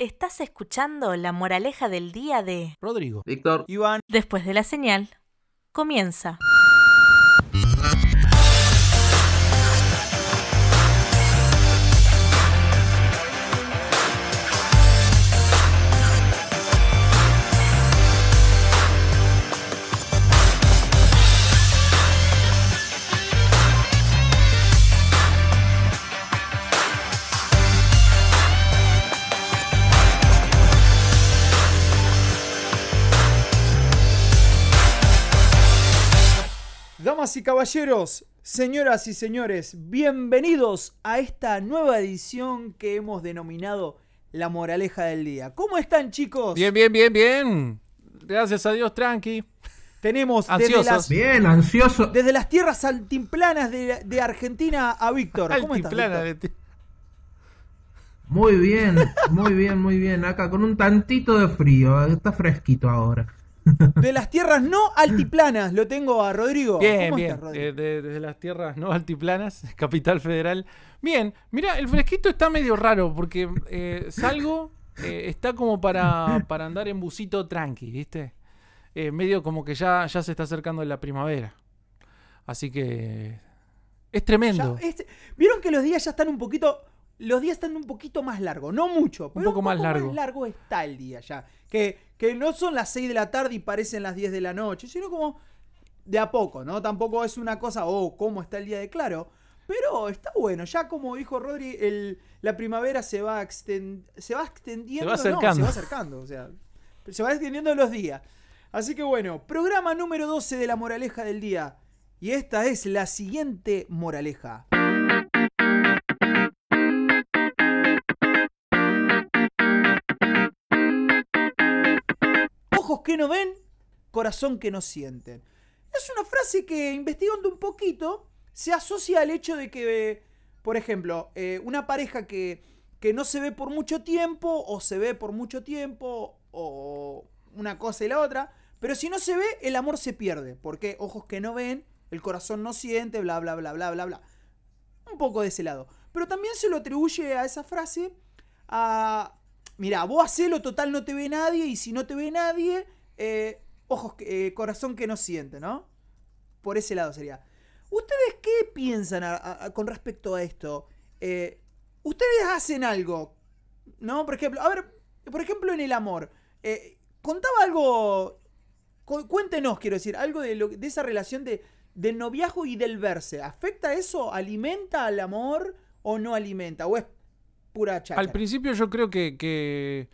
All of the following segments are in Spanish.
Estás escuchando la moraleja del día de Rodrigo. Víctor. Iván. Después de la señal, comienza. Damas y caballeros, señoras y señores, bienvenidos a esta nueva edición que hemos denominado La Moraleja del Día. ¿Cómo están chicos? Bien, bien, bien, bien. Gracias a Dios, tranqui. Tenemos desde Ansiosos. las, Bien, ansioso. desde las tierras altiplanas de, de Argentina a Víctor. ¿Cómo estás, Víctor? Muy bien, muy bien, muy bien. Acá con un tantito de frío. Está fresquito ahora. De las tierras no altiplanas, lo tengo a Rodrigo. Bien, ¿Cómo bien. estás, Rodrigo? Eh, de- desde las tierras no altiplanas, Capital Federal. Bien, mira, el fresquito está medio raro porque eh, salgo, eh, está como para, para andar en busito tranqui, ¿viste? Medio como que ya, ya se está acercando la primavera. Así que es tremendo. Ya, Vieron que los días ya están un poquito. Los días están un poquito más largos, no mucho, pero poco más largo. más largo está el día ya. Que, que no son las 6 de la tarde y parecen las 10 de la noche, sino como de a poco, ¿no? Tampoco es una cosa, oh, cómo está el día de claro. Pero está bueno, ya como dijo Rodri, el, la primavera se va, se va extendiendo. Se va no, acercando. se va acercando, o sea, se va extendiendo los días. Así que bueno, programa número 12 de la moraleja del día. Y esta es la siguiente moraleja. Que no ven, corazón que no sienten. Es una frase que, investigando un poquito, se asocia al hecho de que, por ejemplo, eh, una pareja que, que no se ve por mucho tiempo, o se ve por mucho tiempo, o una cosa y la otra, pero si no se ve, el amor se pierde, porque ojos que no ven, el corazón no siente, bla, bla, bla, bla, bla, bla. Un poco de ese lado. Pero también se lo atribuye a esa frase a... Mira, vos hacelo, total no te ve nadie, y si no te ve nadie, eh, ojos, que- eh, corazón que no siente, ¿no? Por ese lado sería. ¿Ustedes qué piensan a- a- a- con respecto a esto? Eh, Ustedes hacen algo, ¿no? Por ejemplo, a ver, por ejemplo en el amor. eh, contaba algo, cu- cuéntenos, quiero decir, algo de, lo- de esa relación de, del noviazgo y del verse. ¿Afecta eso? ¿Alimenta al amor o no alimenta? ¿O es pura cháchara? Al principio yo creo que, que,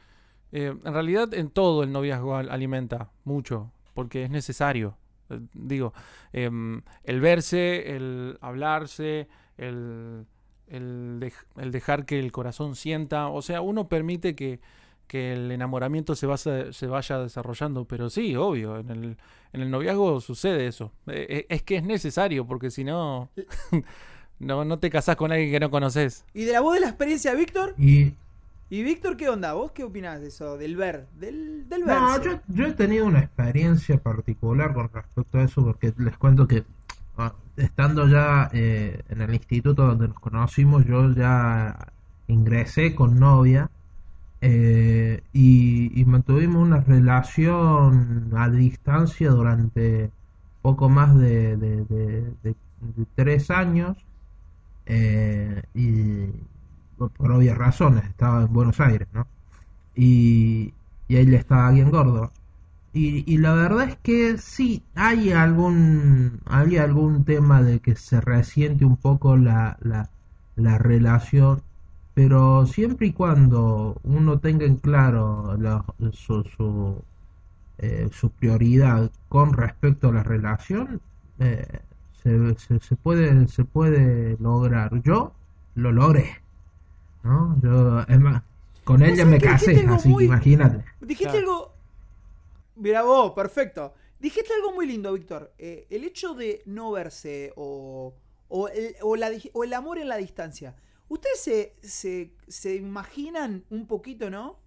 eh, en realidad en todo el noviazgo al- alimenta mucho, porque es necesario. Eh, digo, em, el verse, el hablarse, el, el, dej- el dejar que el corazón sienta, o sea, uno permite que, que el enamoramiento se, vaya- se vaya desarrollando, pero sí, obvio, en el, en el noviazgo sucede eso. Eh, eh, es que es necesario, porque si no, no, no te casás con alguien que no conoces. ¿Y de la voz de la experiencia, Víctor? Y. ¿Y Víctor qué onda? ¿Vos qué opinás de eso? Del ver, del, del No, yo, yo he tenido una experiencia particular con respecto a eso, porque les cuento que ah, estando ya eh, en el instituto donde nos conocimos, yo ya ingresé con novia eh, y, y mantuvimos una relación a distancia durante poco más de, de- de- de- de tres años eh, y por obvias razones, estaba en Buenos Aires, ¿no? Y, y ella estaba aquí en Córdoba. Y, y la verdad es que sí, hay algún, hay algún tema de que se resiente un poco la, la, la relación, pero siempre y cuando uno tenga en claro la- su, su, eh, su prioridad con respecto a la relación, eh, se, se, se puede, se puede lograr. Yo lo logré, ¿no? Yo, es más, con sabés me casé, así muy- que imagínate. Dijiste Claro. algo. Mira vos, perfecto. Dijiste algo muy lindo, Víctor. Eh, el hecho de no verse o, o, el, o la di- o el amor en la distancia. ¿Ustedes se, se, se imaginan un poquito, no?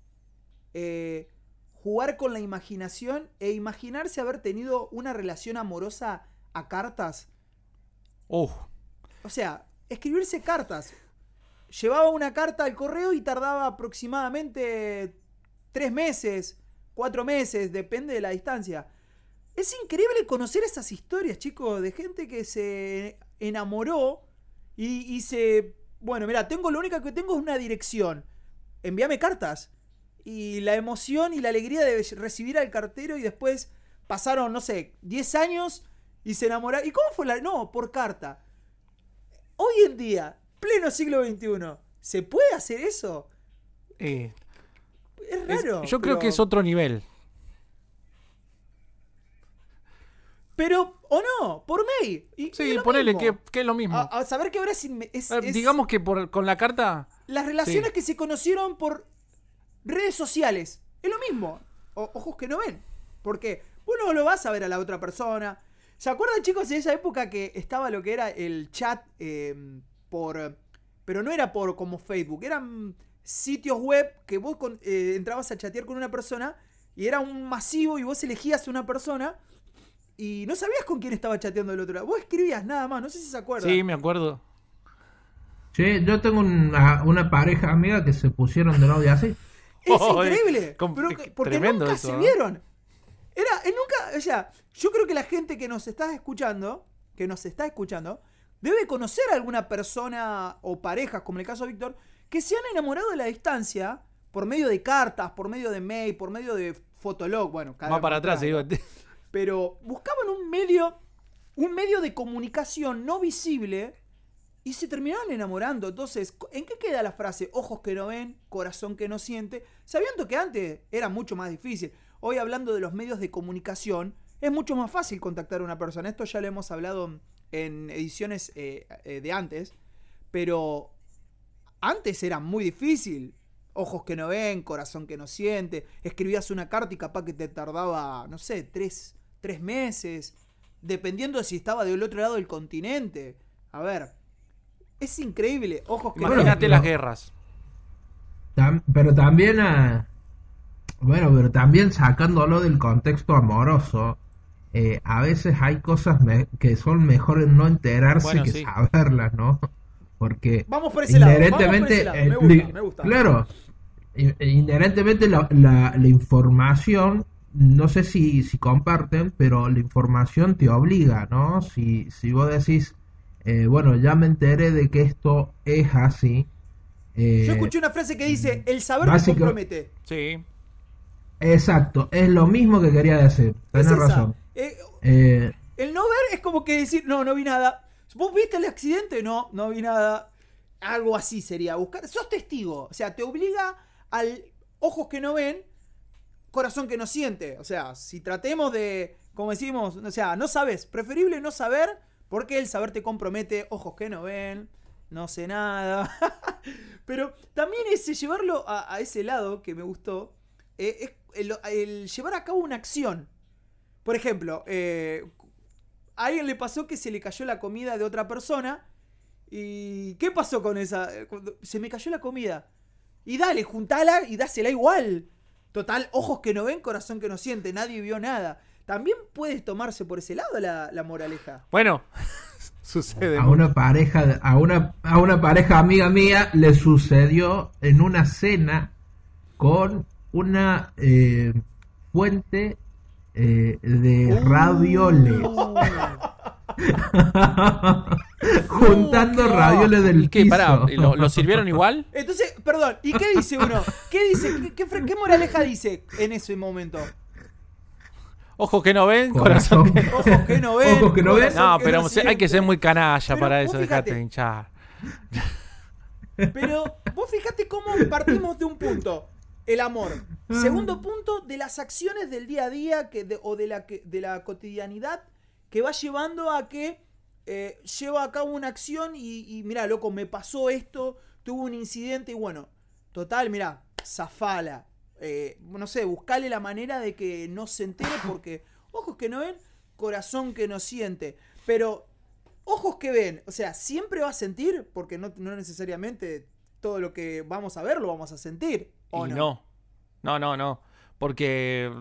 Eh, jugar con la imaginación e imaginarse haber tenido una relación amorosa a cartas. Uf, O sea, escribirse cartas. Llevaba una carta al correo y tardaba aproximadamente tres meses, cuatro meses, depende de la distancia. Es increíble conocer esas historias, chicos, de gente que se enamoró y, y se... Bueno, mira, tengo lo único que tengo es una dirección. Envíame cartas. Y la emoción y la alegría de recibir al cartero y después pasaron, no sé, 10 años y se enamoraron. ¿Y cómo fue la.? No, por carta. Hoy en día, pleno siglo XXI, ¿se puede hacer eso? Eh, Es es- raro. yo creo pero- que es otro nivel. Pero, o no, por mail. Y- y Sí, lo ponele que, que es lo mismo. A, a saber que ahora es, inme- es- es- Digamos que por, con la carta. las relaciones sí. que se conocieron por redes sociales. Es lo mismo. O- ojos que no ven. Porque vos no lo vas a ver a la otra persona. ¿Se acuerdan, chicos, de esa época que estaba lo que era el chat eh, por. Pero no era por como Facebook, eran sitios web que vos con- eh, entrabas a chatear con una persona y era un masivo y vos elegías una persona y no sabías con quién estaba chateando del otro lado. Vos escribías nada más, no sé si se acuerdan. Sí, me acuerdo. Che, yo tengo una, una pareja amiga que se pusieron de novia así. Es Oh, increíble. pero eh, que- porque nunca eso, se ¿no? vieron. Era, eh, nunca, o sea, yo creo que la gente que nos está escuchando, que nos está escuchando, debe conocer a alguna persona o parejas, como en el caso de Víctor, que se han enamorado de la distancia por medio de cartas, por medio de mail, por medio de fotolog, bueno, cada Más para atrás, digo. Pero buscaban un medio, un medio de comunicación no visible y se terminaron enamorando. Entonces, ¿en qué queda la frase ojos que no ven, corazón que no siente? Sabiendo que antes era mucho más difícil. Hoy hablando de los medios de comunicación, es mucho más fácil contactar a una persona. Esto ya lo hemos hablado en ediciones eh, eh, de antes. Pero antes era muy difícil. Ojos que no ven, corazón que no siente. Escribías una carta y capaz que te tardaba, no sé, tres, tres meses. Dependiendo de si estaba del otro lado del continente. A ver. Es increíble. Ojos que no ven. Imagínate Bueno, las no. guerras. Tam- pero también, ah, bueno, pero también sacándolo del contexto amoroso, eh, a veces hay cosas me- que son mejores no enterarse Bueno, que sí. saberlas, ¿no? Porque Vamos por ese lado. Vamos por inherentemente, ese lado. Me gusta, me gusta. claro, i- inherentemente la, la- la información, no sé si, si comparten, pero la información te obliga, ¿no? Si, si vos decís, eh, bueno, ya me enteré de que esto es así. eh, Yo escuché una frase que dice, el saber te compromete. Sí. Exacto, es lo mismo que quería decir. Es Tenés esa. razón. Eh, Eh, el no ver es como que decir, no, no vi nada. ¿Vos viste el accidente? No, no vi nada. Algo así sería buscar. Sos testigo. O sea, te obliga al ojos que no ven, corazón que no siente. O sea, si tratemos de, como decimos, o sea, no sabes. Preferible no saber, porque el saber te compromete. Ojos que no ven, no sé nada. Pero también ese llevarlo a, a ese lado que me gustó, eh, es el, el llevar a cabo una acción. Por ejemplo, eh, a alguien le pasó que se le cayó la comida de otra persona. ¿Y qué pasó con esa? Eh, se me cayó la comida. Y dale, juntala y dásela igual. Total, ojos que no ven, corazón que no siente, nadie vio nada. También puedes tomarse por ese lado la, la moraleja. Bueno, sucede. a mucho. una pareja, a una, a una pareja amiga mía le sucedió en una cena con una eh, fuente eh, de ravioles. Juntando Uh, qué ravioles del ¿Y qué? piso. Pará, ¿lo, lo sirvieron igual? Entonces, perdón, ¿y qué dice uno? ¿Qué dice? ¿Qué, qué moraleja dice en ese momento? Ojos que no ven, corazón, Corazón. que... Ojos que no ven. Ojos que no ven. No, que pero no hay que ser muy canalla Pero para eso, dejate de hinchar. Pero vos fíjate cómo partimos de un punto. El amor. Segundo punto, de las acciones del día a día que de- o de la, que- de la cotidianidad que va llevando a que eh, lleva a cabo una acción y, y mira, loco, me pasó esto, tuve un incidente y bueno, total, mira, zafala. Eh, no sé, buscale la manera de que no se entere porque ojos que no ven, corazón que no siente. Pero ojos que ven, o sea, siempre va a sentir, porque no, no necesariamente todo lo que vamos a ver lo vamos a sentir. ¿O Y no? no. No, no, no. Porque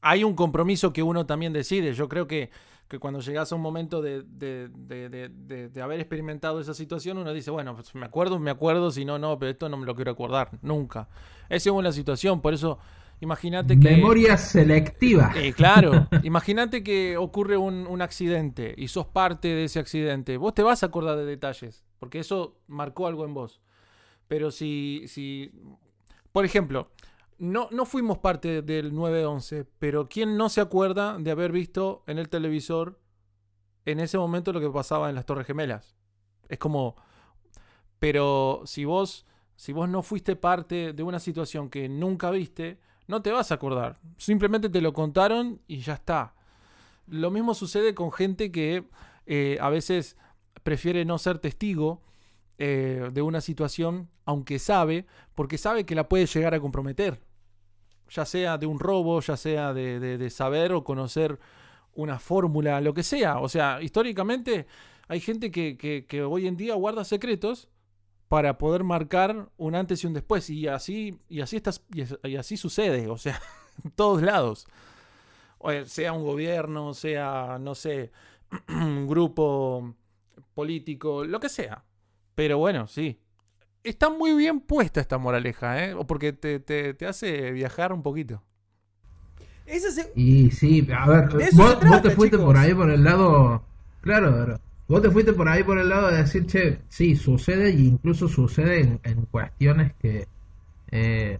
hay un compromiso que uno también decide. Yo creo que, que cuando llegas a un momento de, de- de- de- de- de haber experimentado esa situación, uno dice, bueno, pues me acuerdo, me acuerdo, si no, no, pero esto no me lo quiero acordar, nunca. Esa es una situación, por eso imagínate que... Memoria selectiva. Eh, claro, imagínate que ocurre un, un accidente y sos parte de ese accidente. Vos te vas a acordar de detalles, porque eso marcó algo en vos. Pero si, si por ejemplo, no, no fuimos parte del 9-11, pero ¿quién no se acuerda de haber visto en el televisor en ese momento lo que pasaba en las Torres Gemelas? Es como, pero si vos, si vos no fuiste parte de una situación que nunca viste, no te vas a acordar. Simplemente te lo contaron y ya está. Lo mismo sucede con gente que eh, a veces prefiere no ser testigo eh, de una situación, aunque sabe, porque sabe que la puede llegar a comprometer. Ya sea de un robo, ya sea de, saber o conocer una fórmula, lo que sea. O sea, históricamente hay gente que, que- hoy en día guarda secretos para poder marcar un antes y un después. Y así, y así, y así sucede, o sea, en todos lados. O, eh, sea un gobierno, sea, no sé, un grupo político, lo que sea. Pero bueno, sí. Está muy bien puesta esta moraleja, ¿eh? O Porque te, te- te hace viajar un poquito. Ese se- Y sí, a ver, eso vos, vos te fuiste chicos. por ahí por el lado, claro, pero vos te fuiste por ahí por el lado de decir, che, sí, sucede y incluso sucede en, en cuestiones que eh,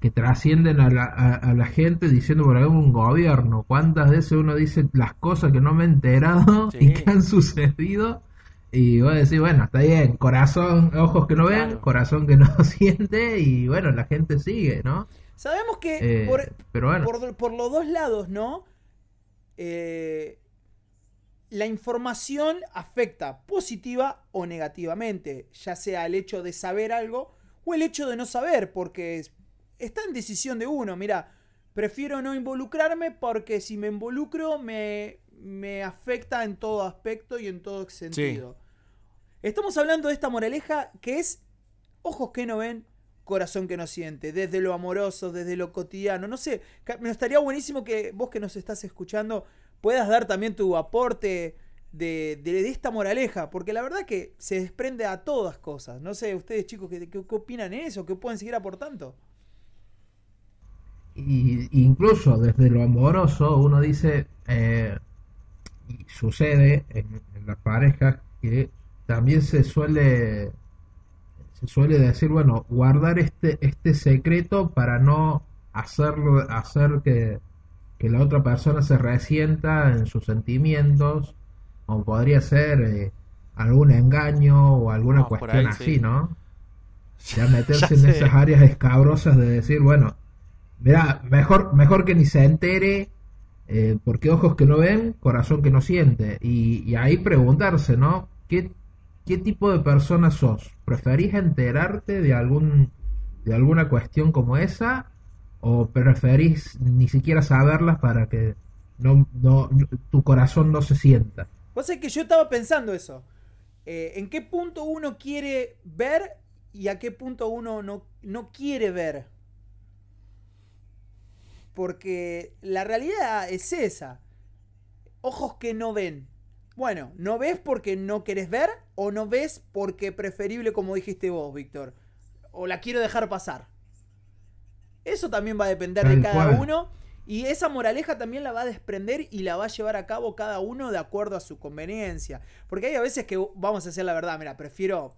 que trascienden a la, a, a la gente diciendo por ahí un gobierno. ¿Cuántas veces uno dice las cosas que no me he enterado Sí. y que han sucedido? Y vos decís, bueno, está bien, corazón, ojos que no ven, Claro. corazón que no siente y bueno, la gente sigue, ¿no? Sabemos que Eh, por, pero bueno. por, por los dos lados, ¿no? Eh, la información afecta positiva o negativamente, ya sea el hecho de saber algo o el hecho de no saber, porque es- está en decisión de uno. Mira, prefiero no involucrarme porque si me involucro me, me afecta en todo aspecto y en todo sentido. Estamos hablando de esta moraleja que es ojos que no ven, corazón que no siente, desde lo amoroso, desde lo cotidiano. No sé, me estaría buenísimo que vos que nos estás escuchando puedas dar también tu aporte de, de- de esta moraleja, porque la verdad que se desprende a todas cosas. No sé, ustedes chicos, ¿qué, qué, qué opinan en eso? ¿Qué pueden seguir aportando? Y, incluso desde lo amoroso uno dice, eh, sucede en, en las parejas que también se suele se suele decir, bueno, guardar este este secreto para no hacerlo hacer que, que la otra persona se resienta en sus sentimientos o podría ser eh, algún engaño o alguna Ah, cuestión ahí, así, sí. ¿no? Ya meterse Ya en esas áreas escabrosas de decir, bueno, mira, mejor, mejor que ni se entere, eh, porque ojos que no ven, corazón que no siente. Y, ahí preguntarse, ¿no? ¿Qué, ¿Qué tipo de persona sos? ¿Preferís enterarte de algún de alguna cuestión como esa? ¿O preferís ni siquiera saberlas para que no, no, tu corazón no se sienta? Vos sabés que yo estaba pensando eso. Eh, ¿En qué punto uno quiere ver y a qué punto uno no, no quiere ver? Porque la realidad es esa. Ojos que no ven. Bueno, ¿no ves porque no querés ver o no ves porque preferible como dijiste vos, Víctor? O la quiero dejar pasar. Eso también va a depender de cada uno. Y esa moraleja también la va a desprender y la va a llevar a cabo cada uno de acuerdo a su conveniencia. Porque hay a veces que vamos a hacer la verdad, mira, prefiero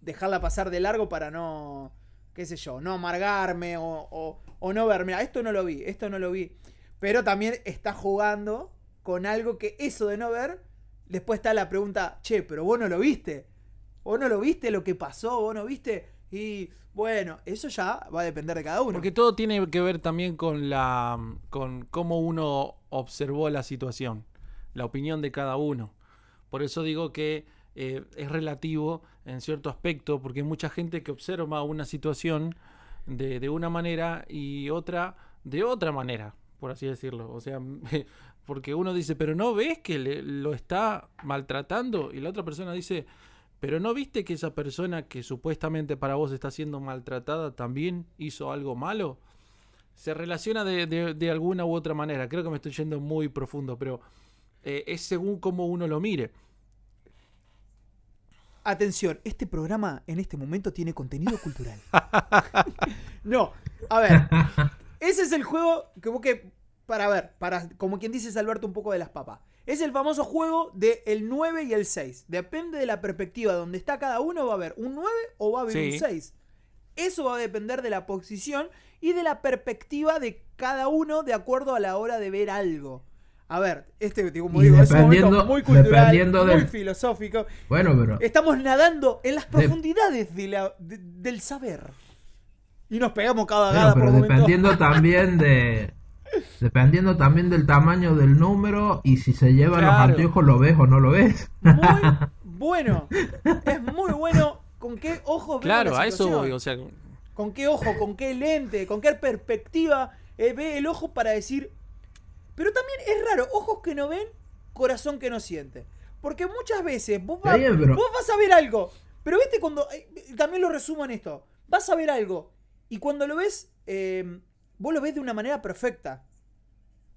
dejarla pasar de largo para no, qué sé yo, no amargarme o, no ver. Mira, esto no lo vi, esto no lo vi. Pero también está jugando con algo que eso de no ver, después está la pregunta, che, pero vos no lo viste. Vos no lo viste lo que pasó, vos no viste. Y bueno, eso ya va a depender de cada uno. Porque todo tiene que ver también con la con cómo uno observó la situación, la opinión de cada uno. Por eso digo que eh, es relativo en cierto aspecto, porque hay mucha gente que observa una situación de, una manera y otra de otra manera, por así decirlo. O sea, porque uno dice, pero no ves que le- lo está maltratando y la otra persona dice, pero no viste que esa persona que supuestamente para vos está siendo maltratada también hizo algo malo. Se relaciona de, de- de alguna u otra manera. Creo que me estoy yendo muy profundo, pero eh, es según cómo uno lo mire. Atención, este programa en este momento tiene contenido cultural. no, a ver. Ese es el juego que vos que. Para ver, para, como quien dice salvarte un poco de las papas. Es el famoso juego del el 9 y el 6. Depende de la perspectiva donde está cada uno, va a haber un 9 o va a haber Sí. un 6. Eso va a depender de la posición y de la perspectiva de cada uno de acuerdo a la hora de ver algo. A ver, este, como digo, es un momento muy cultural, muy del- filosófico. Bueno, pero Estamos nadando en las De- profundidades de la- de- del saber. Y nos pegamos cada Bueno, gada pero por momento. dependiendo también de dependiendo también del tamaño del número y si se llevan los Claro. anteojos lo ves o no lo ves. Muy bueno. Es muy bueno. ¿Con qué ojo ve Claro, la a eso voy. O sea, ¿Con qué ojo? ¿Con qué lente? ¿Con qué perspectiva eh, ve el ojo para decir... Pero también es raro, ojos que no ven, corazón que no siente. Porque muchas veces vos, va- bien, vos vas a ver algo, pero viste cuando... eh, también lo resumo en esto. Vas a ver algo y cuando lo ves, eh, vos lo ves de una manera perfecta.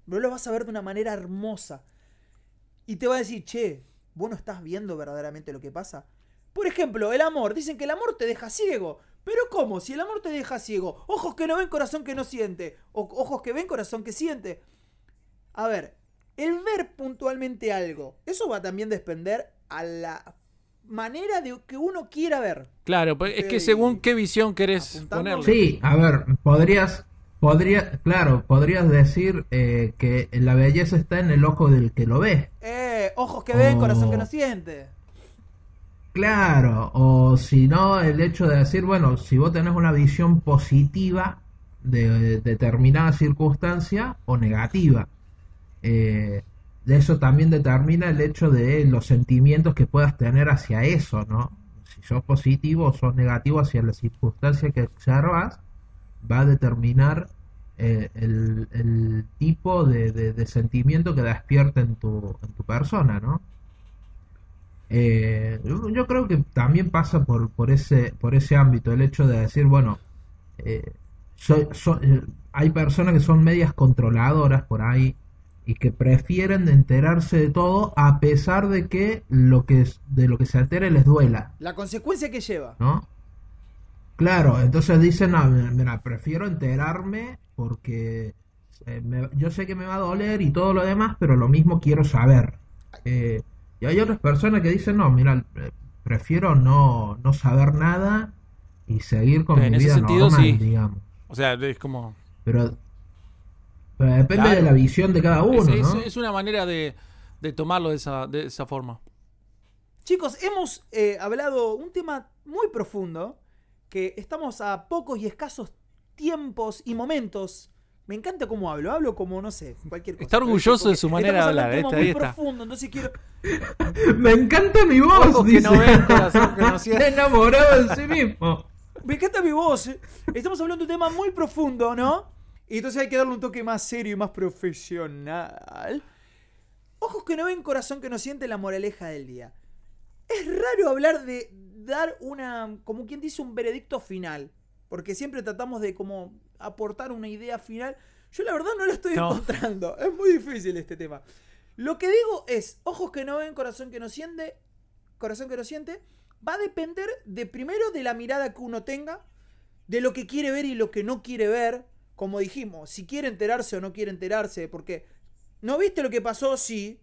Vos lo vas a ver de una manera hermosa. Y te va a decir, che, vos no estás viendo verdaderamente lo que pasa. Por ejemplo, el amor. Dicen que el amor te deja ciego. Pero ¿cómo? Si el amor te deja ciego. Ojos que no ven, corazón que no siente. O ojos que ven, corazón que siente. A ver, el ver puntualmente algo. Eso va a también depender a la manera de que uno quiera ver. claro, pues, es que según qué visión querés Apuntando. ponerle. Sí, a ver, podrías podría claro, podrías decir eh, que la belleza está en el ojo del que lo ve. Eh, ojos que ven, Oh. corazón que no siente. Claro, o si no, el hecho de decir, bueno, si vos tenés una visión positiva de, determinada circunstancia o negativa, eh, eso también determina el hecho de los sentimientos que puedas tener hacia eso, ¿no? Si sos positivo o sos negativo hacia la circunstancia que observas, va a determinar eh, el, tipo de, de- sentimiento que despierta en tu, en tu persona, ¿no? Eh, yo creo que también pasa por, por ese, por ese ámbito, el hecho de decir, bueno, eh, soy- soy- hay personas que son medias controladoras por ahí y que prefieren enterarse de todo a pesar de que lo que es- de lo que se entere les duela, La consecuencia que lleva. ¿no? Claro, entonces dicen, no, mira, mira, prefiero enterarme porque eh, me- yo sé que me va a doler y todo lo demás, pero lo mismo quiero saber. Eh, y hay otras personas que dicen, no, mira, eh, prefiero no, no saber nada y seguir con En mi ese vida sentido, normal, sí. digamos. O sea, es como. Pero, pero depende Claro. de la visión de cada uno, es, es- ¿no? es una manera de, de tomarlo de esa, de esa forma. Chicos, hemos eh, hablado un tema muy profundo, que estamos a pocos y escasos tiempos y momentos. Me encanta cómo hablo, hablo como, no sé, cualquier cosa. Está orgulloso de su manera de hablar, un tema este, muy está. profundo, entonces quiero... Me encanta mi voz, Ojos que dice. no ven, corazón que no siente. Enamorado de sí mismo. Me encanta mi voz. eh. Estamos hablando de un tema muy profundo, ¿no? Y entonces hay que darle un toque más serio y más profesional. Ojos que no ven, corazón que no siente, la moraleja del día. Es raro hablar de dar una, como quien dice, un veredicto final. Porque siempre tratamos de como aportar una idea final. Yo la verdad no lo estoy No. encontrando. Es muy difícil este tema. Lo que digo es, ojos que no ven, corazón que no siente, corazón que no siente, va a depender de primero de la mirada que uno tenga, de lo que quiere ver y lo que no quiere ver. Como dijimos, si quiere enterarse o no quiere enterarse, porque no viste lo que pasó, sí,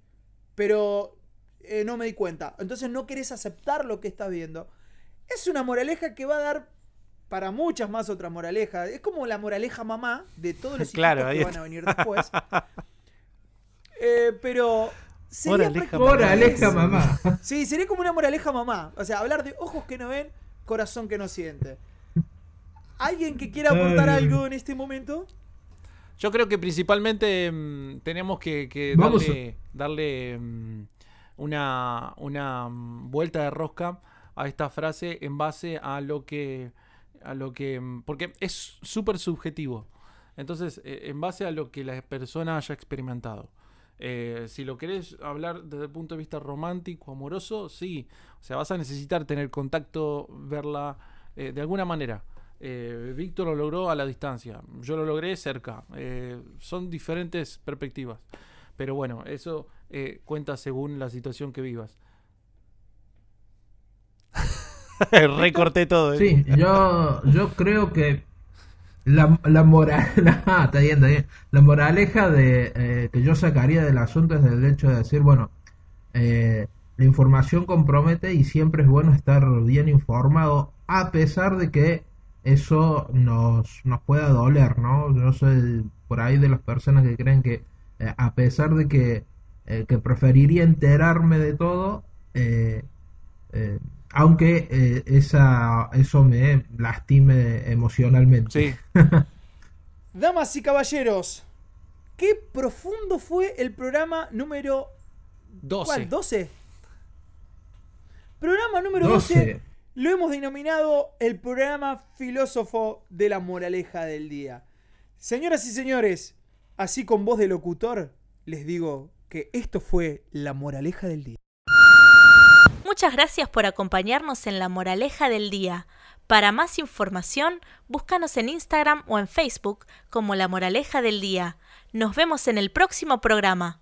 pero eh, no me di cuenta. Entonces no querés aceptar lo que estás viendo. Es una moraleja que va a dar para muchas más otras moralejas. Es como la moraleja mamá de todos los Claro, que van a venir después. Eh, pero sería Moraleja Moraleja, mamá. Sí, sería como una moraleja mamá. O sea, hablar de ojos que no ven, corazón que no siente. ¿Alguien que quiera aportar Ay. algo en este momento? Yo creo que principalmente mm, tenemos que, darle, darle, mm, una, una mm, vuelta de rosca a esta frase en base a lo que. A lo que porque es súper subjetivo. Entonces, eh, en base a lo que la persona haya experimentado. Eh, si lo querés hablar desde el punto de vista romántico, amoroso, sí. O sea, vas a necesitar tener contacto, verla eh, de alguna manera. Eh, Víctor lo logró a la distancia, yo lo logré cerca. Eh, son diferentes perspectivas. Pero bueno, eso eh, cuenta según la situación que vivas. Recorté todo. ¿eh? Sí, yo, yo creo que la, la moral, ah, está bien, está bien. La moraleja de eh, que yo sacaría del asunto es el hecho de decir, bueno, eh, la información compromete y siempre es bueno estar bien informado, a pesar de que eso nos, nos pueda doler, ¿no? Yo soy por ahí de las personas que creen que eh, a pesar de que, eh, que preferiría enterarme de todo, eh, eh, aunque eh, esa, eso me lastime emocionalmente. Sí. Damas y caballeros, qué profundo fue el programa número 12. ¿Cuál? ¿12? Programa número 12. 12. Lo hemos denominado el programa filósofo de la moraleja del día. Señoras y señores, así con voz de locutor, les digo que esto fue la moraleja del día. Muchas gracias por acompañarnos en la moraleja del día. Para más información, búscanos en Instagram o en Facebook como La Moraleja del Día. Nos vemos en el próximo programa.